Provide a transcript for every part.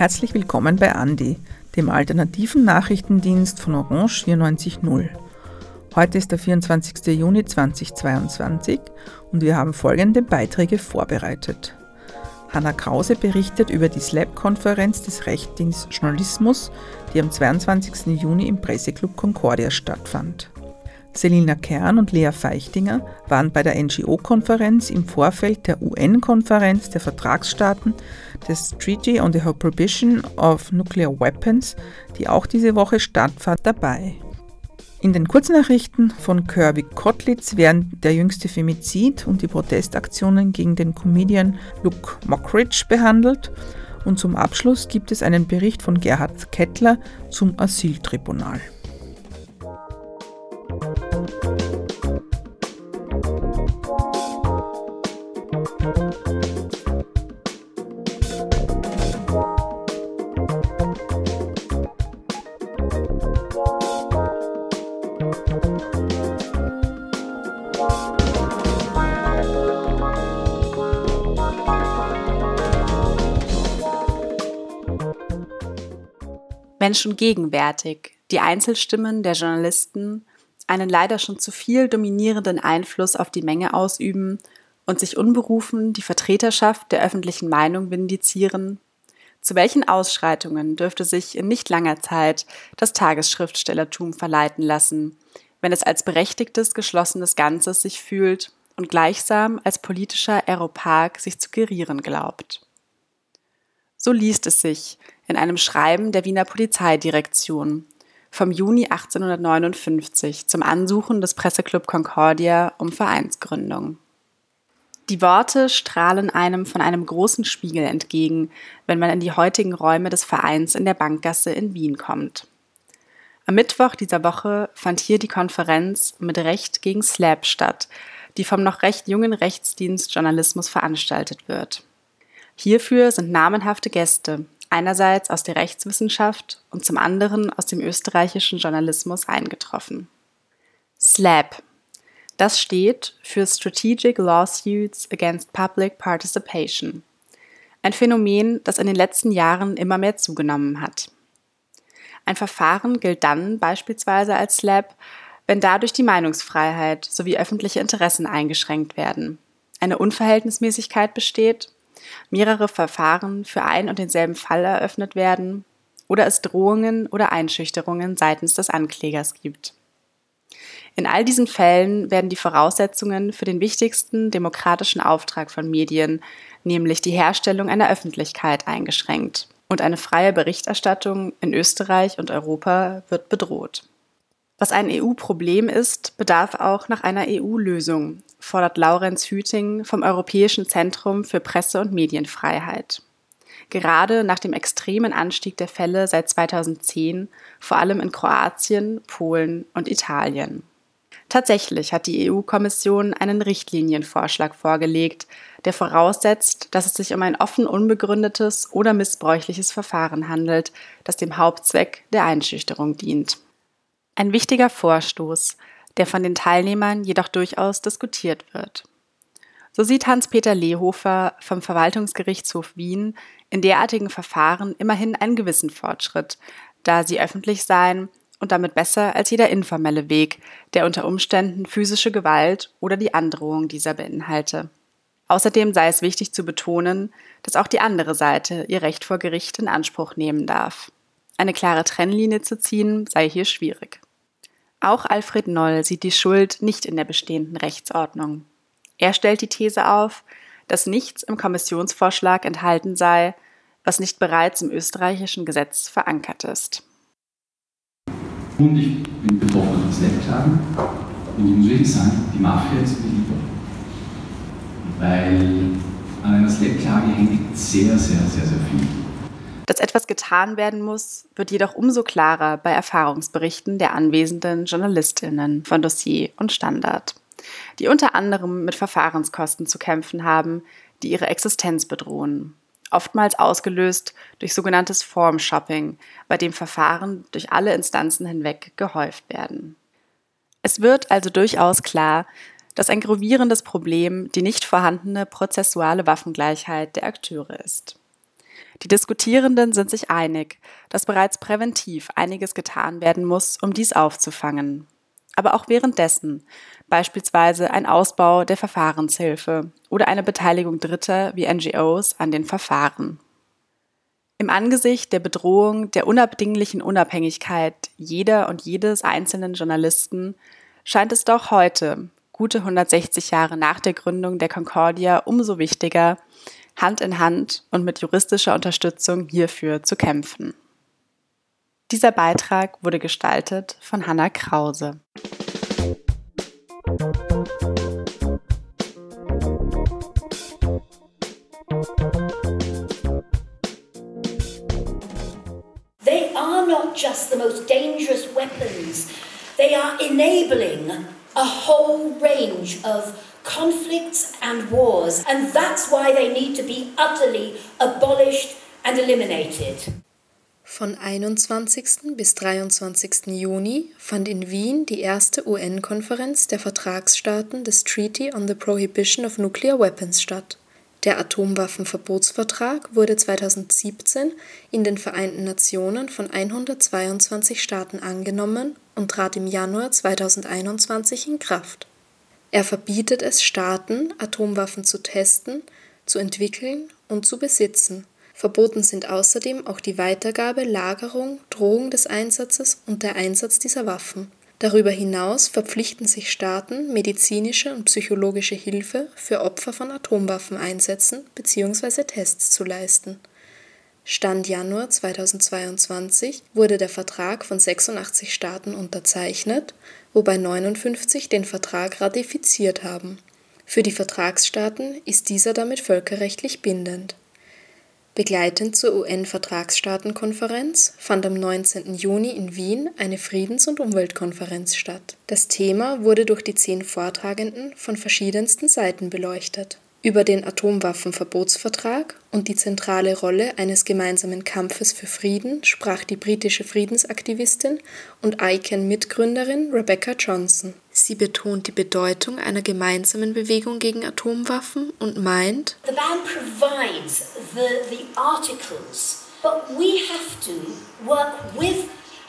Herzlich willkommen bei Andi, dem alternativen Nachrichtendienst von Orange 94.0. Heute ist der 24. Juni 2022 und wir haben folgende Beiträge vorbereitet. Hanna Krause berichtet über die SLAB-Konferenz des Rechtdienst Journalismus, die am 22. Juni im Presseclub Concordia stattfand. Selina Kern und Lea Feichtinger waren bei der NGO-Konferenz im Vorfeld der UN-Konferenz der Vertragsstaaten des Treaty on the Prohibition of Nuclear Weapons, die auch diese Woche stattfand, dabei. In den Kurznachrichten von Kirby Kotlitz werden der jüngste Femizid und die Protestaktionen gegen den Comedian Luke Mockridge behandelt und zum Abschluss gibt es einen Bericht von Gerhard Kettler zum Asyltribunal. Wenn schon gegenwärtig die Einzelstimmen der Journalisten einen leider schon zu viel dominierenden Einfluss auf die Menge ausüben und sich unberufen die Vertreterschaft der öffentlichen Meinung vindizieren, zu welchen Ausschreitungen dürfte sich in nicht langer Zeit das Tagesschriftstellertum verleiten lassen, wenn es als berechtigtes, geschlossenes Ganzes sich fühlt und gleichsam als politischer Aeropark sich zu gerieren glaubt. So liest es sich in einem Schreiben der Wiener Polizeidirektion vom Juni 1859 zum Ansuchen des Presseclub Concordia um Vereinsgründung. Die Worte strahlen einem von einem großen Spiegel entgegen, wenn man in die heutigen Räume des Vereins in der Bankgasse in Wien kommt. Am Mittwoch dieser Woche fand hier die Konferenz mit Recht gegen Slap statt, die vom noch recht jungen Rechtsdienst Journalismus veranstaltet wird. Hierfür sind namenhafte Gäste, einerseits aus der Rechtswissenschaft und zum anderen aus dem österreichischen Journalismus eingetroffen. SLAP. Das steht für Strategic Lawsuits Against Public Participation. Ein Phänomen, das in den letzten Jahren immer mehr zugenommen hat. Ein Verfahren gilt dann beispielsweise als SLAP, wenn dadurch die Meinungsfreiheit sowie öffentliche Interessen eingeschränkt werden, eine Unverhältnismäßigkeit besteht mehrere Verfahren für ein und denselben Fall eröffnet werden oder es Drohungen oder Einschüchterungen seitens des Anklägers gibt. In all diesen Fällen werden die Voraussetzungen für den wichtigsten demokratischen Auftrag von Medien, nämlich die Herstellung einer Öffentlichkeit, eingeschränkt und eine freie Berichterstattung in Österreich und Europa wird bedroht. Was ein EU-Problem ist, bedarf auch nach einer EU-Lösung, fordert Laurenz Hüting vom Europäischen Zentrum für Presse- und Medienfreiheit. Gerade nach dem extremen Anstieg der Fälle seit 2010, vor allem in Kroatien, Polen und Italien. Tatsächlich hat die EU-Kommission einen Richtlinienvorschlag vorgelegt, der voraussetzt, dass es sich um ein offen unbegründetes oder missbräuchliches Verfahren handelt, das dem Hauptzweck der Einschüchterung dient. Ein wichtiger Vorstoß, der von den Teilnehmern jedoch durchaus diskutiert wird. So sieht Hans-Peter Lehofer vom Verwaltungsgerichtshof Wien in derartigen Verfahren immerhin einen gewissen Fortschritt, da sie öffentlich seien und damit besser als jeder informelle Weg, der unter Umständen physische Gewalt oder die Androhung dieser beinhalte. Außerdem sei es wichtig zu betonen, dass auch die andere Seite ihr Recht vor Gericht in Anspruch nehmen darf. Eine klare Trennlinie zu ziehen sei hier schwierig. Auch Alfred Noll sieht die Schuld nicht in der bestehenden Rechtsordnung. Er stellt die These auf, dass nichts im Kommissionsvorschlag enthalten sei, was nicht bereits im österreichischen Gesetz verankert ist. Und ich bin betroffen von Slack-Klagen und ich muss wirklich sagen, die Mafia ist mir lieber. Weil an einer Slack-Klage hängt sehr, sehr, sehr, sehr viel. Dass etwas getan werden muss, wird jedoch umso klarer bei Erfahrungsberichten der anwesenden Journalistinnen von Dossier und Standard, die unter anderem mit Verfahrenskosten zu kämpfen haben, die ihre Existenz bedrohen. Oftmals ausgelöst durch sogenanntes Form-Shopping, bei dem Verfahren durch alle Instanzen hinweg gehäuft werden. Es wird also durchaus klar, dass ein gravierendes Problem die nicht vorhandene prozessuale Waffengleichheit der Akteure ist. Die Diskutierenden sind sich einig, dass bereits präventiv einiges getan werden muss, um dies aufzufangen. Aber auch währenddessen, beispielsweise ein Ausbau der Verfahrenshilfe oder eine Beteiligung Dritter wie NGOs an den Verfahren. Im Angesicht der Bedrohung der unabdinglichen Unabhängigkeit jeder und jedes einzelnen Journalisten scheint es doch heute, gute 160 Jahre nach der Gründung der Concordia, umso wichtiger, Hand in Hand und mit juristischer Unterstützung hierfür zu kämpfen. Dieser Beitrag wurde gestaltet von Hanna Krause. They are not just the most dangerous weapons, they are enabling a whole range of conflicts and wars, and that's why they need to be utterly abolished and eliminated. Von 21. bis 23. Juni fand in Wien die erste UN-Konferenz der Vertragsstaaten des Treaty on the Prohibition of Nuclear Weapons statt. Der Atomwaffenverbotsvertrag wurde 2017 in den Vereinten Nationen von 122 Staaten angenommen und trat im Januar 2021 in Kraft. Er verbietet es Staaten, Atomwaffen zu testen, zu entwickeln und zu besitzen. Verboten sind außerdem auch die Weitergabe, Lagerung, Drohung des Einsatzes und der Einsatz dieser Waffen. Darüber hinaus verpflichten sich Staaten, medizinische und psychologische Hilfe für Opfer von Atomwaffeneinsätzen bzw. Tests zu leisten. Stand Januar 2022 wurde der Vertrag von 86 Staaten unterzeichnet wobei 59 den Vertrag ratifiziert haben. Für die Vertragsstaaten ist dieser damit völkerrechtlich bindend. Begleitend zur UN-Vertragsstaatenkonferenz fand am 19. Juni in Wien eine Friedens- und Umweltkonferenz statt. Das Thema wurde durch die zehn Vortragenden von verschiedensten Seiten beleuchtet über den Atomwaffenverbotsvertrag und die zentrale Rolle eines gemeinsamen Kampfes für Frieden sprach die britische Friedensaktivistin und ICANN-Mitgründerin Rebecca Johnson. Sie betont die Bedeutung einer gemeinsamen Bewegung gegen Atomwaffen und meint, The ban provides the, the articles, but we have to work with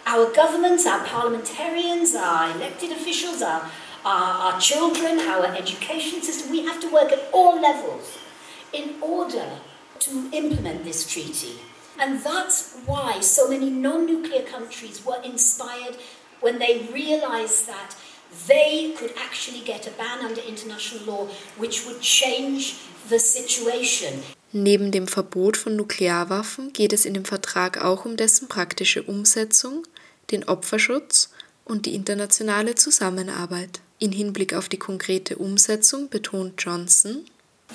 our governments, our parliamentarians, our elected officials, our our, our children, our education system. We have to work at all levels in order to implement this treaty. And that's why so many non nuclear countries were inspired when they realized that they could actually get a ban under international law which would change the situation. Neben dem Verbot von Nuklearwaffen geht es in dem Vertrag auch um dessen praktische Umsetzung, den Opferschutz und die internationale Zusammenarbeit. In Hinblick auf die konkrete Umsetzung betont Johnson,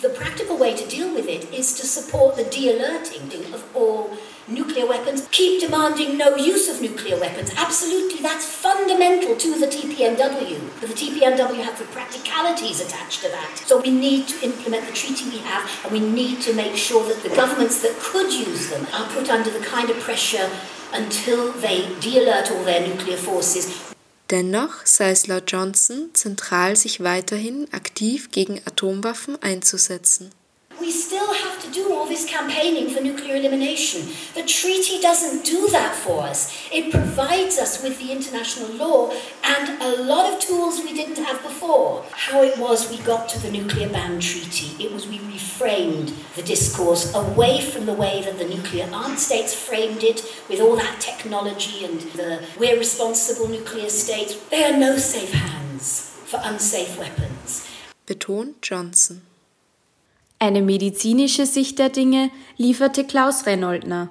The practical way to deal with it is to support the de-alerting of all nuclear weapons. Keep demanding no use of nuclear weapons. Absolutely, that's fundamental to the TPNW. But the TPNW has the practicalities attached to that. So we need to implement the treaty we have, and we need to make sure that the governments that could use them are put under the kind of pressure until they de-alert all their nuclear forces Dennoch sei es laut Johnson zentral, sich weiterhin aktiv gegen Atomwaffen einzusetzen. We still have to do all this campaigning for nuclear elimination. The treaty doesn't do that for us. It provides us with the international law and a lot of tools we didn't have before. How it was we got to the nuclear ban treaty, it was we reframed the discourse away from the way that the nuclear armed states framed it with all that technology and the we're responsible nuclear states. There are no safe hands for unsafe weapons. Betont Johnson. Eine medizinische Sicht der Dinge lieferte Klaus Renoldner.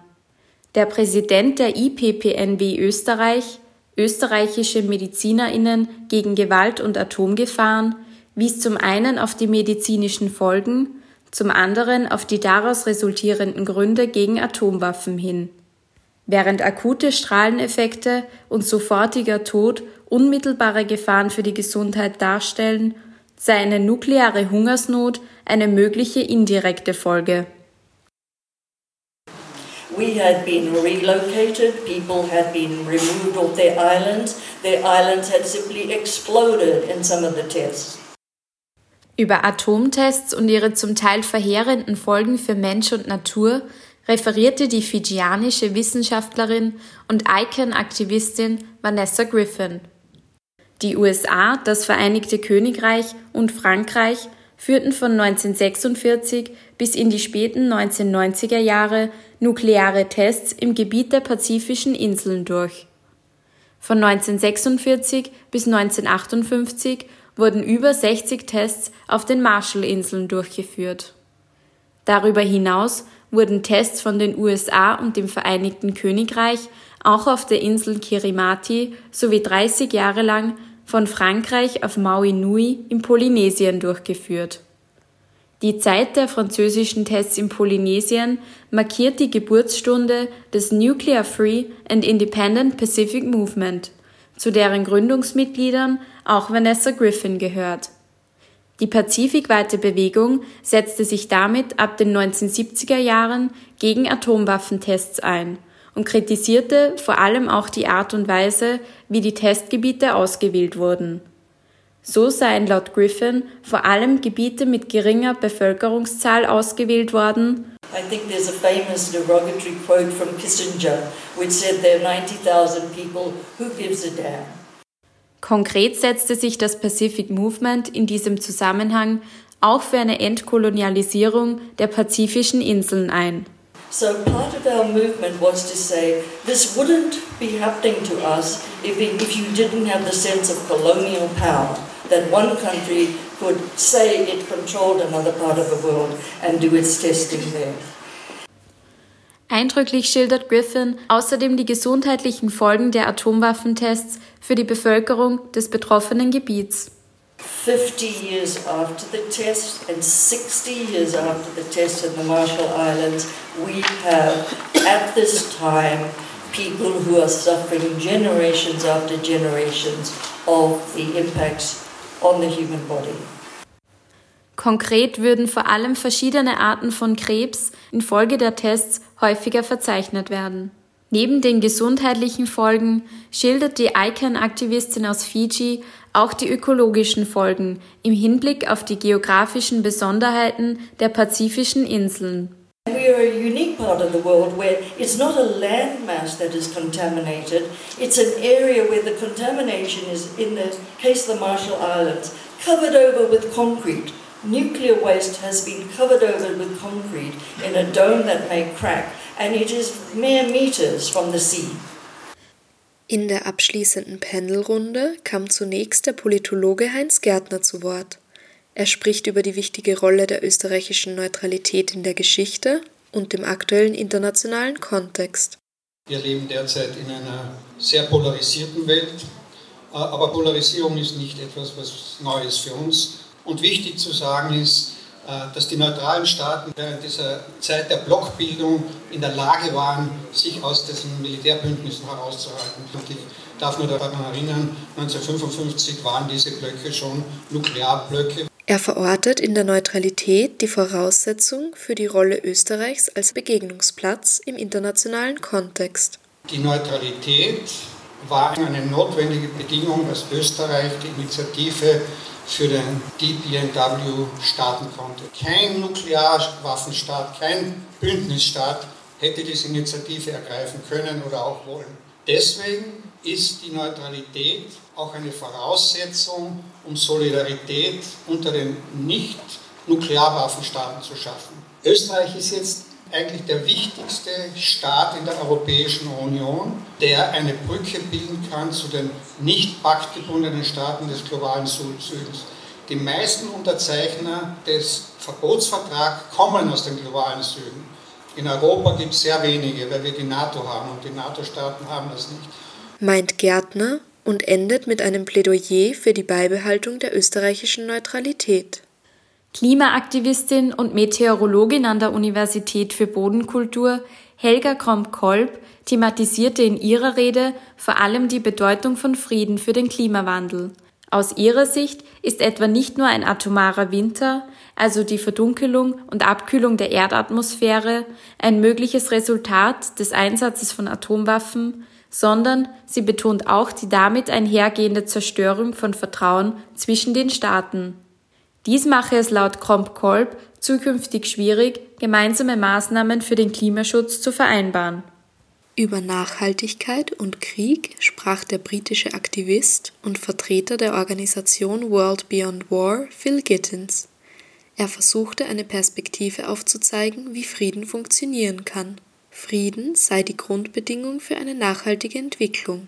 Der Präsident der IPPNW Österreich, österreichische Medizinerinnen gegen Gewalt und Atomgefahren, wies zum einen auf die medizinischen Folgen, zum anderen auf die daraus resultierenden Gründe gegen Atomwaffen hin. Während akute Strahleneffekte und sofortiger Tod unmittelbare Gefahren für die Gesundheit darstellen, sei eine nukleare Hungersnot eine mögliche indirekte Folge. We had been relocated, people had been removed off their islands, their islands had simply exploded in some of the tests. Über Atomtests und ihre zum Teil verheerenden Folgen für Mensch und Natur referierte die fidschianische Wissenschaftlerin und ICANN-Aktivistin Vanessa Griffin. Die USA, das Vereinigte Königreich und Frankreich führten von 1946 bis in die späten 1990er Jahre nukleare Tests im Gebiet der pazifischen Inseln durch. Von 1946 bis 1958 wurden über 60 Tests auf den Marshallinseln durchgeführt. Darüber hinaus wurden Tests von den USA und dem Vereinigten Königreich auch auf der Insel Kirimati sowie 30 Jahre lang von Frankreich auf Maui Nui in Polynesien durchgeführt. Die Zeit der französischen Tests in Polynesien markiert die Geburtsstunde des Nuclear Free and Independent Pacific Movement, zu deren Gründungsmitgliedern auch Vanessa Griffin gehört. Die pazifikweite Bewegung setzte sich damit ab den 1970er Jahren gegen Atomwaffentests ein und kritisierte vor allem auch die Art und Weise, wie die Testgebiete ausgewählt wurden. So seien laut Griffin vor allem Gebiete mit geringer Bevölkerungszahl ausgewählt worden. I think there's a famous derogatory quote from Kissinger, which said there are 90,000 people, who gives a damn? Konkret setzte sich das Pacific Movement in diesem Zusammenhang auch für eine Entkolonialisierung der pazifischen Inseln ein. So part of our movement was to say this wouldn't be happening to us if, it, if you didn't have the sense of colonial power, that one country could say it controlled another part of the world and do its testing there. Eindrücklich schildert Griffin außerdem die gesundheitlichen Folgen der Atomwaffentests für die Bevölkerung des betroffenen Gebiets. 50 years after the test and 60 years after the test in the Marshall Islands, we have at this time people who are suffering generations after generations of the impacts on the human body. Konkret würden vor allem verschiedene Arten von Krebs infolge der Tests häufiger verzeichnet werden. Neben den gesundheitlichen Folgen schildert die ICANN-Aktivistin aus Fiji auch die ökologischen Folgen im Hinblick auf die geografischen Besonderheiten der pazifischen Inseln. We are a unique part of the world where it's not a landmass that is contaminated, it's an area where the contamination is, in the case of the Marshall Islands, covered over with concrete. Nuclear waste has been covered over with concrete in a dome that may crack and it is mere meters from the sea. In der abschließenden Panelrunde kam zunächst der Politologe Heinz Gärtner zu Wort. Er spricht über die wichtige Rolle der österreichischen Neutralität in der Geschichte und dem aktuellen internationalen Kontext. Wir leben derzeit in einer sehr polarisierten Welt, aber Polarisierung ist nicht etwas, was Neues für uns. Und wichtig zu sagen ist, äh, dass die neutralen Staaten während dieser Zeit der Blockbildung in der Lage waren, sich aus diesen Militärbündnissen herauszuhalten. Und ich darf nur daran erinnern, 1955 waren diese Blöcke schon Nuklearblöcke. Er verortet in der Neutralität die Voraussetzung für die Rolle Österreichs als Begegnungsplatz im internationalen Kontext. Die Neutralität war eine notwendige Bedingung, dass Österreich die Initiative für den DPNW starten konnte. Kein Nuklearwaffenstaat, kein Bündnisstaat hätte diese Initiative ergreifen können oder auch wollen. Deswegen ist die Neutralität auch eine Voraussetzung, um Solidarität unter den Nicht-Nuklearwaffenstaaten zu schaffen. Österreich ist jetzt eigentlich der wichtigste Staat in der Europäischen Union, der eine Brücke bilden kann zu den nicht paktgebundenen Staaten des globalen Südens. Die meisten Unterzeichner des Verbotsvertrags kommen aus dem globalen Süden. In Europa gibt es sehr wenige, weil wir die NATO haben und die NATO-Staaten haben das nicht. Meint Gärtner und endet mit einem Plädoyer für die Beibehaltung der österreichischen Neutralität. Klimaaktivistin und Meteorologin an der Universität für Bodenkultur Helga Kromp-Kolb thematisierte in ihrer Rede vor allem die Bedeutung von Frieden für den Klimawandel. Aus ihrer Sicht ist etwa nicht nur ein atomarer Winter, also die Verdunkelung und Abkühlung der Erdatmosphäre, ein mögliches Resultat des Einsatzes von Atomwaffen, sondern sie betont auch die damit einhergehende Zerstörung von Vertrauen zwischen den Staaten. Dies mache es laut Kromp-Kolb zukünftig schwierig, gemeinsame Maßnahmen für den Klimaschutz zu vereinbaren. Über Nachhaltigkeit und Krieg sprach der britische Aktivist und Vertreter der Organisation World Beyond War, Phil Gittins. Er versuchte eine Perspektive aufzuzeigen, wie Frieden funktionieren kann. Frieden sei die Grundbedingung für eine nachhaltige Entwicklung.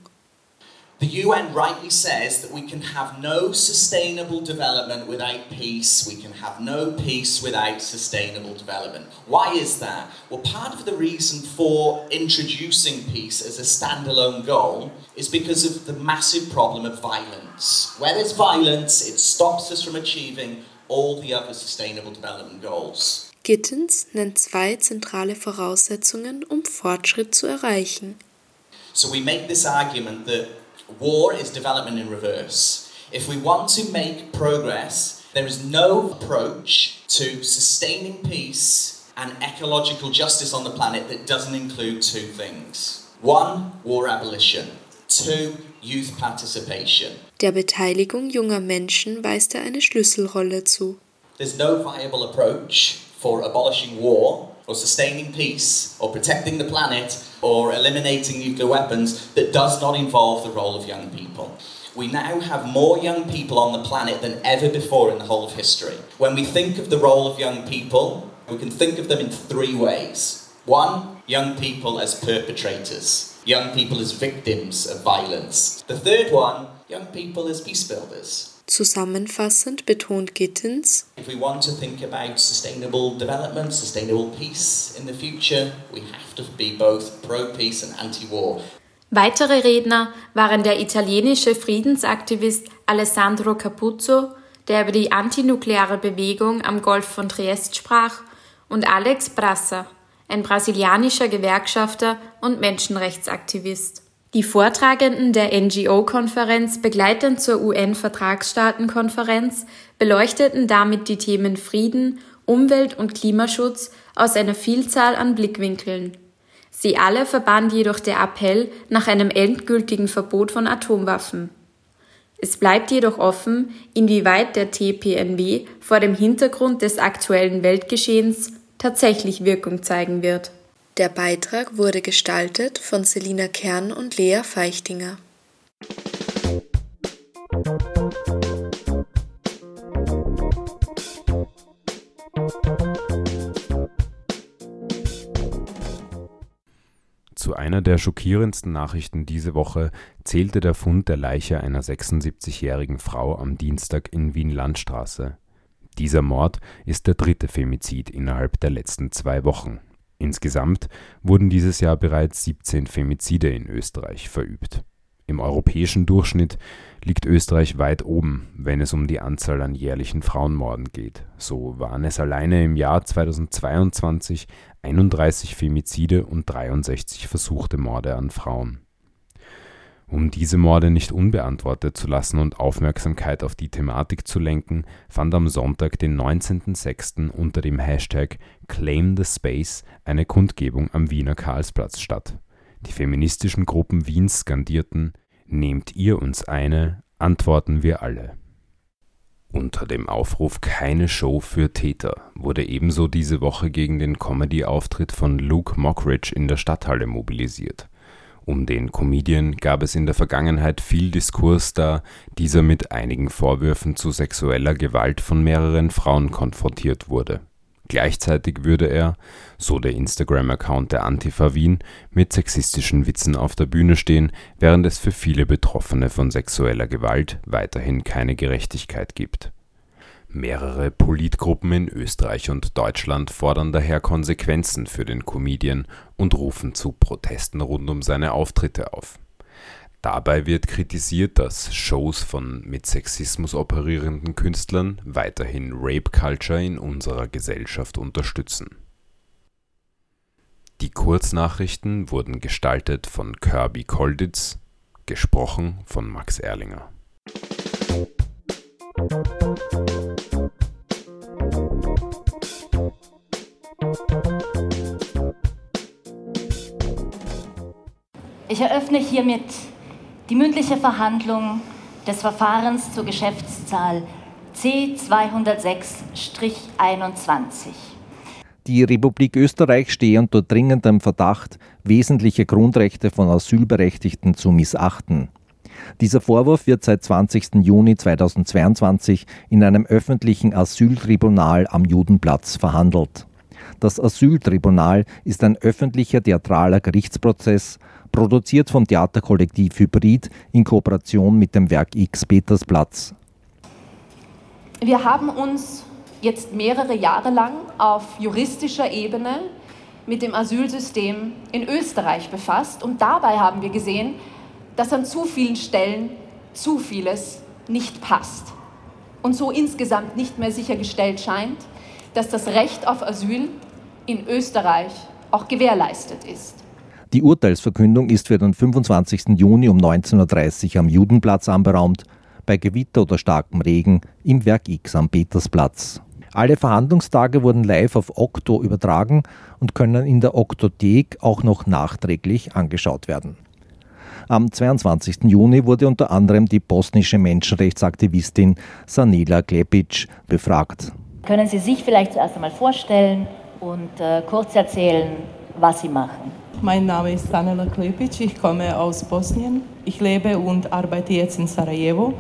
The UN rightly says that we can have no sustainable development without peace. We can have no peace without sustainable development. Why is that? Well, part of the reason for introducing peace as a standalone goal is because of the massive problem of violence. Where there's violence, it stops us from achieving all the other sustainable development goals. Gittens nennt zwei zentrale Voraussetzungen, um Fortschritt zu erreichen. So we make this argument that war is development in reverse. If we want to make progress, there is no approach to sustaining peace and ecological justice on the planet that doesn't include two things. One, war abolition. Two, youth participation. Der Beteiligung junger Menschen weist er eine Schlüsselrolle zu. There's no viable approach for abolishing war or sustaining peace or protecting the planet or eliminating nuclear weapons that does not involve the role of young people. We now have more young people on the planet than ever before in the whole of history. When we think of the role of young people, we can think of them in three ways. One, young people as perpetrators, young people as victims of violence. The third one, young people as peace builders. Zusammenfassend betont Gittens, If we want to think about sustainable development, sustainable peace in the future, we have to be both pro peace and anti war. Weitere Redner waren der italienische Friedensaktivist Alessandro Capuzzo, der über die antinukleare Bewegung am Golf von Triest sprach, und Alex Brassa, ein brasilianischer Gewerkschafter und Menschenrechtsaktivist. Die Vortragenden der NGO-Konferenz begleitend zur UN-Vertragsstaatenkonferenz beleuchteten damit die Themen Frieden, Umwelt- und Klimaschutz aus einer Vielzahl an Blickwinkeln. Sie alle verband jedoch der Appell nach einem endgültigen Verbot von Atomwaffen. Es bleibt jedoch offen, inwieweit der TPNW vor dem Hintergrund des aktuellen Weltgeschehens tatsächlich Wirkung zeigen wird. Der Beitrag wurde gestaltet von Selina Kern und Lea Feichtinger. Zu einer der schockierendsten Nachrichten diese Woche zählte der Fund der Leiche einer 76-jährigen Frau am Dienstag in Wien-Landstraße. Dieser Mord ist der dritte Femizid innerhalb der letzten zwei Wochen. Insgesamt wurden dieses Jahr bereits 17 Femizide in Österreich verübt. Im europäischen Durchschnitt liegt Österreich weit oben, wenn es um die Anzahl an jährlichen Frauenmorden geht. So waren es alleine im Jahr 2022 31 Femizide und 63 versuchte Morde an Frauen. Um diese Morde nicht unbeantwortet zu lassen und Aufmerksamkeit auf die Thematik zu lenken, fand am Sonntag, den 19.06. unter dem Hashtag Claim the Space eine Kundgebung am Wiener Karlsplatz statt. Die feministischen Gruppen Wiens skandierten Nehmt ihr uns eine, antworten wir alle. Unter dem Aufruf Keine Show für Täter wurde ebenso diese Woche gegen den Comedy-Auftritt von Luke Mockridge in der Stadthalle mobilisiert. Um den Comedian gab es in der Vergangenheit viel Diskurs, da dieser mit einigen Vorwürfen zu sexueller Gewalt von mehreren Frauen konfrontiert wurde. Gleichzeitig würde er, so der Instagram-Account der Antifa Wien, mit sexistischen Witzen auf der Bühne stehen, während es für viele Betroffene von sexueller Gewalt weiterhin keine Gerechtigkeit gibt. Mehrere Politgruppen in Österreich und Deutschland fordern daher Konsequenzen für den Comedian und rufen zu Protesten rund um seine Auftritte auf. Dabei wird kritisiert, dass Shows von mit Sexismus operierenden Künstlern weiterhin Rape Culture in unserer Gesellschaft unterstützen. Die Kurznachrichten wurden gestaltet von Kirby Kolditz, gesprochen von Max Erlinger. Ich eröffne hiermit die mündliche Verhandlung des Verfahrens zur Geschäftszahl C206-21. Die Republik Österreich stehe unter dringendem Verdacht, wesentliche Grundrechte von Asylberechtigten zu missachten. Dieser Vorwurf wird seit 20. Juni 2022 in einem öffentlichen Asyltribunal am Judenplatz verhandelt. Das Asyltribunal ist ein öffentlicher theatraler Gerichtsprozess, produziert vom Theaterkollektiv Hybrid in Kooperation mit dem Werk X Petersplatz. Wir haben uns jetzt mehrere Jahre lang auf juristischer Ebene mit dem Asylsystem in Österreich befasst und dabei haben wir gesehen, dass an zu vielen Stellen zu vieles nicht passt und so insgesamt nicht mehr sichergestellt scheint, dass das Recht auf Asyl in Österreich auch gewährleistet ist. Die Urteilsverkündung ist für den 25. Juni um 19.30 Uhr am Judenplatz anberaumt, bei Gewitter oder starkem Regen im Werk X am Petersplatz. Alle Verhandlungstage wurden live auf Okto übertragen und können in der Oktothek auch noch nachträglich angeschaut werden. Am 22. Juni wurde unter anderem die bosnische Menschenrechtsaktivistin Sanila Klepic befragt. Können Sie sich vielleicht zuerst einmal vorstellen und äh, kurz erzählen, was Sie machen? Mein Name ist Sanela Klepic, ich komme aus Bosnien. Ich lebe und arbeite jetzt in Sarajevo.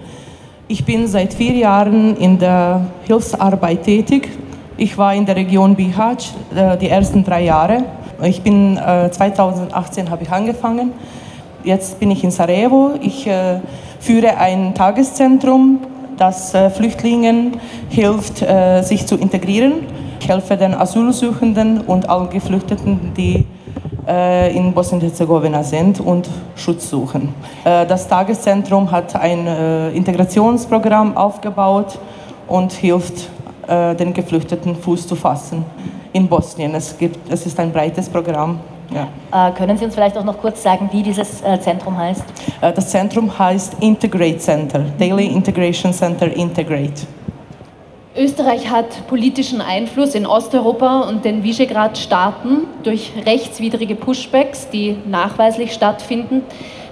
Ich bin seit vier Jahren in der Hilfsarbeit tätig. Ich war in der Region Bihać äh, die ersten drei Jahre. Ich bin äh, 2018 habe ich angefangen Jetzt bin ich in Sarajevo. Ich äh, führe ein Tageszentrum, das äh, Flüchtlingen hilft, äh, sich zu integrieren. Ich helfe den Asylsuchenden und allen Geflüchteten, die äh, in Bosnien-Herzegowina sind und Schutz suchen. Äh, das Tageszentrum hat ein äh, Integrationsprogramm aufgebaut und hilft den Geflüchteten Fuß zu fassen in Bosnien. Es, gibt, es ist ein breites Programm. Ja. Äh, können Sie uns vielleicht auch noch kurz sagen, wie dieses äh, Zentrum heißt? Äh, das Zentrum heißt Integrate Center, Daily Integration Center Integrate. Österreich hat politischen Einfluss in Osteuropa und den Visegrad-Staaten durch rechtswidrige Pushbacks, die nachweislich stattfinden,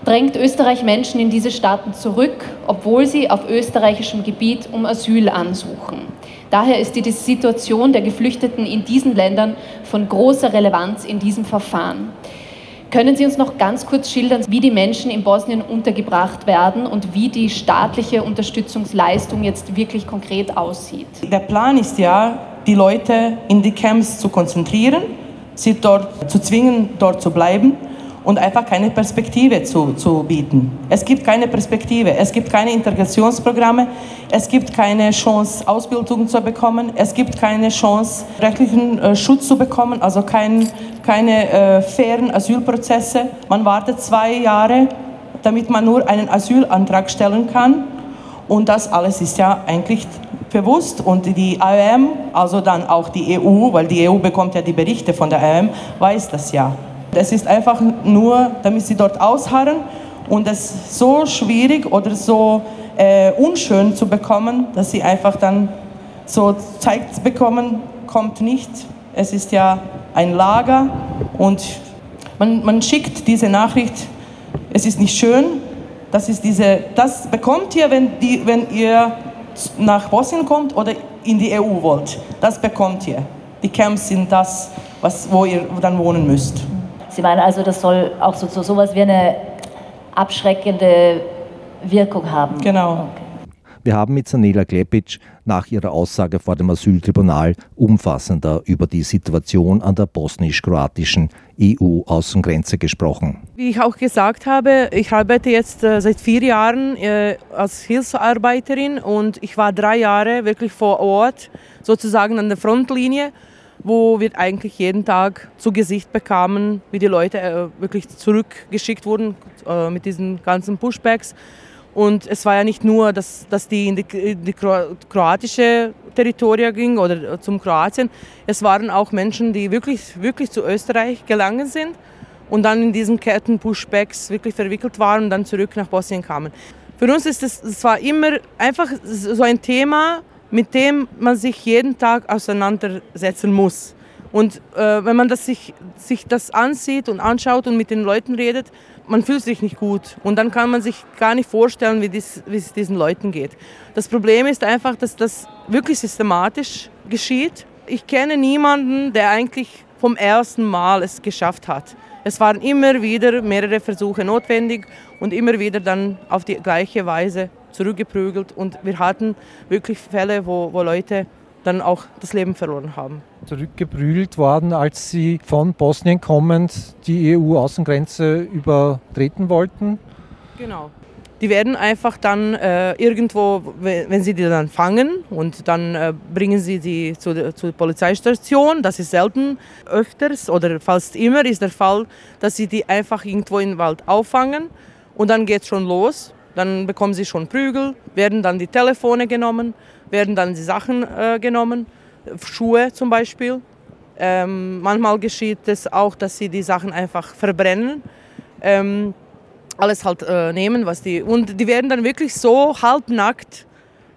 drängt Österreich Menschen in diese Staaten zurück, obwohl sie auf österreichischem Gebiet um Asyl ansuchen. Daher ist die Situation der Geflüchteten in diesen Ländern von großer Relevanz in diesem Verfahren. Können Sie uns noch ganz kurz schildern, wie die Menschen in Bosnien untergebracht werden und wie die staatliche Unterstützungsleistung jetzt wirklich konkret aussieht? Der Plan ist ja, die Leute in die Camps zu konzentrieren, sie dort zu zwingen, dort zu bleiben und einfach keine Perspektive zu, zu bieten. Es gibt keine Perspektive, es gibt keine Integrationsprogramme, es gibt keine Chance, Ausbildung zu bekommen, es gibt keine Chance, rechtlichen äh, Schutz zu bekommen, also kein, keine äh, fairen Asylprozesse. Man wartet zwei Jahre, damit man nur einen Asylantrag stellen kann. Und das alles ist ja eigentlich bewusst und die IOM, also dann auch die EU, weil die EU bekommt ja die Berichte von der IOM, weiß das ja. Es ist einfach nur, damit sie dort ausharren und es so schwierig oder so äh, unschön zu bekommen, dass sie einfach dann so zeigt bekommen, kommt nicht. Es ist ja ein Lager und man, man schickt diese Nachricht, es ist nicht schön, das ist diese, das bekommt ihr, wenn, die, wenn ihr nach Bosnien kommt oder in die EU wollt. Das bekommt ihr. Die Camps sind das, was, wo ihr dann wohnen müsst. Sie meinen also, das soll auch so, so sowas wie eine abschreckende Wirkung haben? Genau. Okay. Wir haben mit Sanela Klepic nach ihrer Aussage vor dem Asyltribunal umfassender über die Situation an der bosnisch-kroatischen EU-Außengrenze gesprochen. Wie ich auch gesagt habe, ich arbeite jetzt äh, seit vier Jahren äh, als Hilfsarbeiterin und ich war drei Jahre wirklich vor Ort, sozusagen an der Frontlinie wo wir eigentlich jeden Tag zu Gesicht bekamen, wie die Leute äh, wirklich zurückgeschickt wurden äh, mit diesen ganzen Pushbacks. Und es war ja nicht nur, dass, dass die in die, in die kroatische Territorien ging oder äh, zum Kroatien. Es waren auch Menschen, die wirklich, wirklich zu Österreich gelangen sind und dann in diesen Ketten-Pushbacks wirklich verwickelt waren und dann zurück nach Bosnien kamen. Für uns ist es, es immer einfach so ein Thema, mit dem man sich jeden Tag auseinandersetzen muss. Und äh, wenn man das sich, sich das ansieht und anschaut und mit den Leuten redet, man fühlt sich nicht gut. Und dann kann man sich gar nicht vorstellen, wie, dies, wie es diesen Leuten geht. Das Problem ist einfach, dass das wirklich systematisch geschieht. Ich kenne niemanden, der eigentlich vom ersten Mal es geschafft hat. Es waren immer wieder mehrere Versuche notwendig und immer wieder dann auf die gleiche Weise zurückgeprügelt. Und wir hatten wirklich Fälle, wo, wo Leute dann auch das Leben verloren haben. Zurückgeprügelt worden, als sie von Bosnien kommend die EU-Außengrenze übertreten wollten? Genau. Die werden einfach dann äh, irgendwo, wenn sie die dann fangen und dann äh, bringen sie die zu, zur Polizeistation. Das ist selten, öfters oder fast immer ist der Fall, dass sie die einfach irgendwo im Wald auffangen und dann geht es schon los. Dann bekommen sie schon Prügel, werden dann die Telefone genommen, werden dann die Sachen äh, genommen, Schuhe zum Beispiel. Ähm, manchmal geschieht es auch, dass sie die Sachen einfach verbrennen. Ähm, alles halt äh, nehmen, was die. Und die werden dann wirklich so halbnackt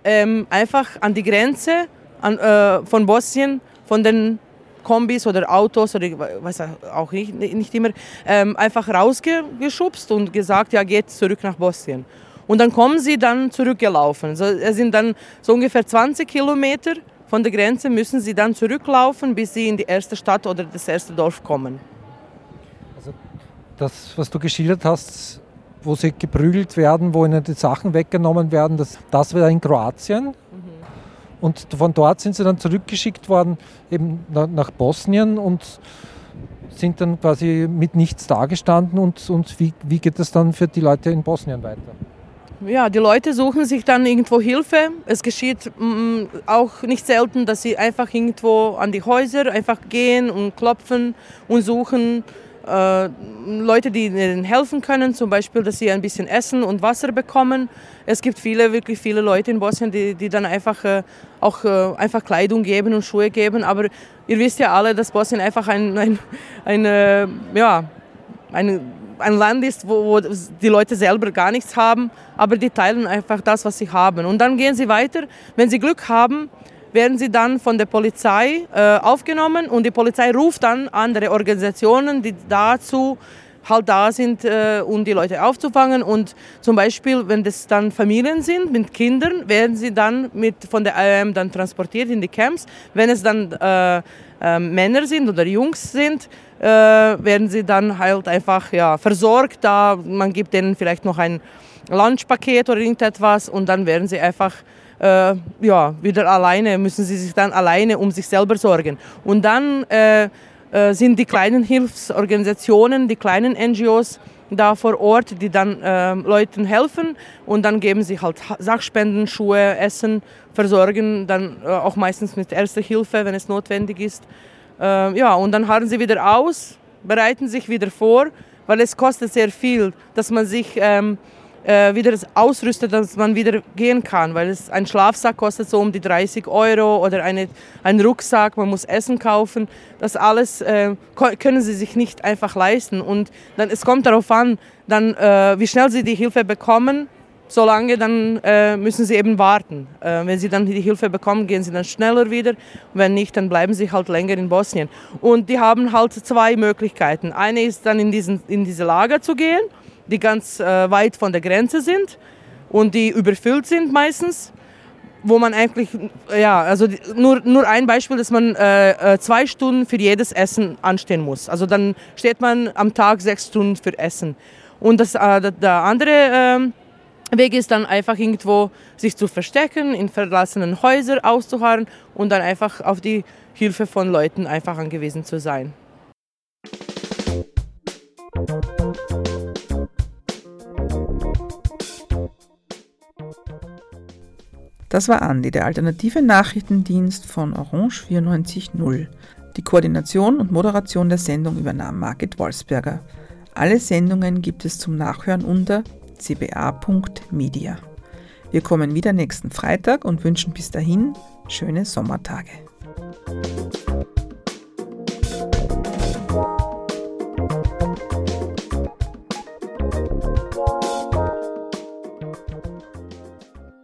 ähm, einfach an die Grenze an, äh, von Bosnien, von den Kombis oder Autos oder weiß auch nicht, nicht immer, ähm, einfach rausgeschubst und gesagt, ja, geht zurück nach Bosnien. Und dann kommen sie dann zurückgelaufen. Also es sind dann so ungefähr 20 Kilometer von der Grenze müssen sie dann zurücklaufen, bis sie in die erste Stadt oder das erste Dorf kommen. Also das, was du geschildert hast, wo sie geprügelt werden, wo ihnen die Sachen weggenommen werden. Das, das war in Kroatien. Mhm. Und von dort sind sie dann zurückgeschickt worden, eben nach Bosnien und sind dann quasi mit nichts dagestanden. Und, und wie, wie geht es dann für die Leute in Bosnien weiter? Ja, die Leute suchen sich dann irgendwo Hilfe. Es geschieht mm, auch nicht selten, dass sie einfach irgendwo an die Häuser einfach gehen und klopfen und suchen äh, Leute, die ihnen helfen können, zum Beispiel, dass sie ein bisschen Essen und Wasser bekommen. Es gibt viele, wirklich viele Leute in Bosnien, die, die dann einfach äh, auch äh, einfach Kleidung geben und Schuhe geben. Aber ihr wisst ja alle, dass Bosnien einfach ein, ein, ein ja, ein, ein Land ist, wo, wo die Leute selber gar nichts haben, aber die teilen einfach das, was sie haben. Und dann gehen sie weiter. Wenn sie Glück haben, werden sie dann von der Polizei äh, aufgenommen und die Polizei ruft dann andere Organisationen, die dazu halt da sind, äh, um die Leute aufzufangen. Und zum Beispiel, wenn das dann Familien sind mit Kindern, werden sie dann mit, von der IOM dann transportiert in die Camps. Wenn es dann äh, Männer sind oder Jungs sind, äh, werden sie dann halt einfach ja, versorgt. Da man gibt denen vielleicht noch ein Lunchpaket oder irgendetwas und dann werden sie einfach äh, ja, wieder alleine, müssen sie sich dann alleine um sich selber sorgen. Und dann äh, äh, sind die kleinen Hilfsorganisationen, die kleinen NGOs da vor Ort, die dann äh, Leuten helfen und dann geben sie halt Sachspenden, Schuhe, Essen, versorgen dann äh, auch meistens mit Erster Hilfe, wenn es notwendig ist. Äh, ja, und dann harren sie wieder aus, bereiten sich wieder vor, weil es kostet sehr viel, dass man sich ähm, äh, wieder ausrüstet, dass man wieder gehen kann, weil es, ein Schlafsack kostet so um die 30 Euro oder eine, ein Rucksack, man muss Essen kaufen. Das alles äh, können sie sich nicht einfach leisten und dann, es kommt darauf an, dann, äh, wie schnell sie die Hilfe bekommen. Solange dann äh, müssen sie eben warten. Äh, wenn sie dann die Hilfe bekommen, gehen sie dann schneller wieder. Wenn nicht, dann bleiben sie halt länger in Bosnien. Und die haben halt zwei Möglichkeiten. Eine ist dann in, diesen, in diese Lager zu gehen die ganz äh, weit von der Grenze sind und die überfüllt sind meistens, wo man eigentlich, ja, also die, nur, nur ein Beispiel, dass man äh, äh, zwei Stunden für jedes Essen anstehen muss. Also dann steht man am Tag sechs Stunden für Essen. Und das, äh, der andere ähm, Weg ist dann einfach irgendwo sich zu verstecken, in verlassenen Häusern auszuharren und dann einfach auf die Hilfe von Leuten einfach angewiesen zu sein. Das war Andi, der alternative Nachrichtendienst von Orange 94.0. Die Koordination und Moderation der Sendung übernahm Margit Wolfsberger. Alle Sendungen gibt es zum Nachhören unter cba.media. Wir kommen wieder nächsten Freitag und wünschen bis dahin schöne Sommertage.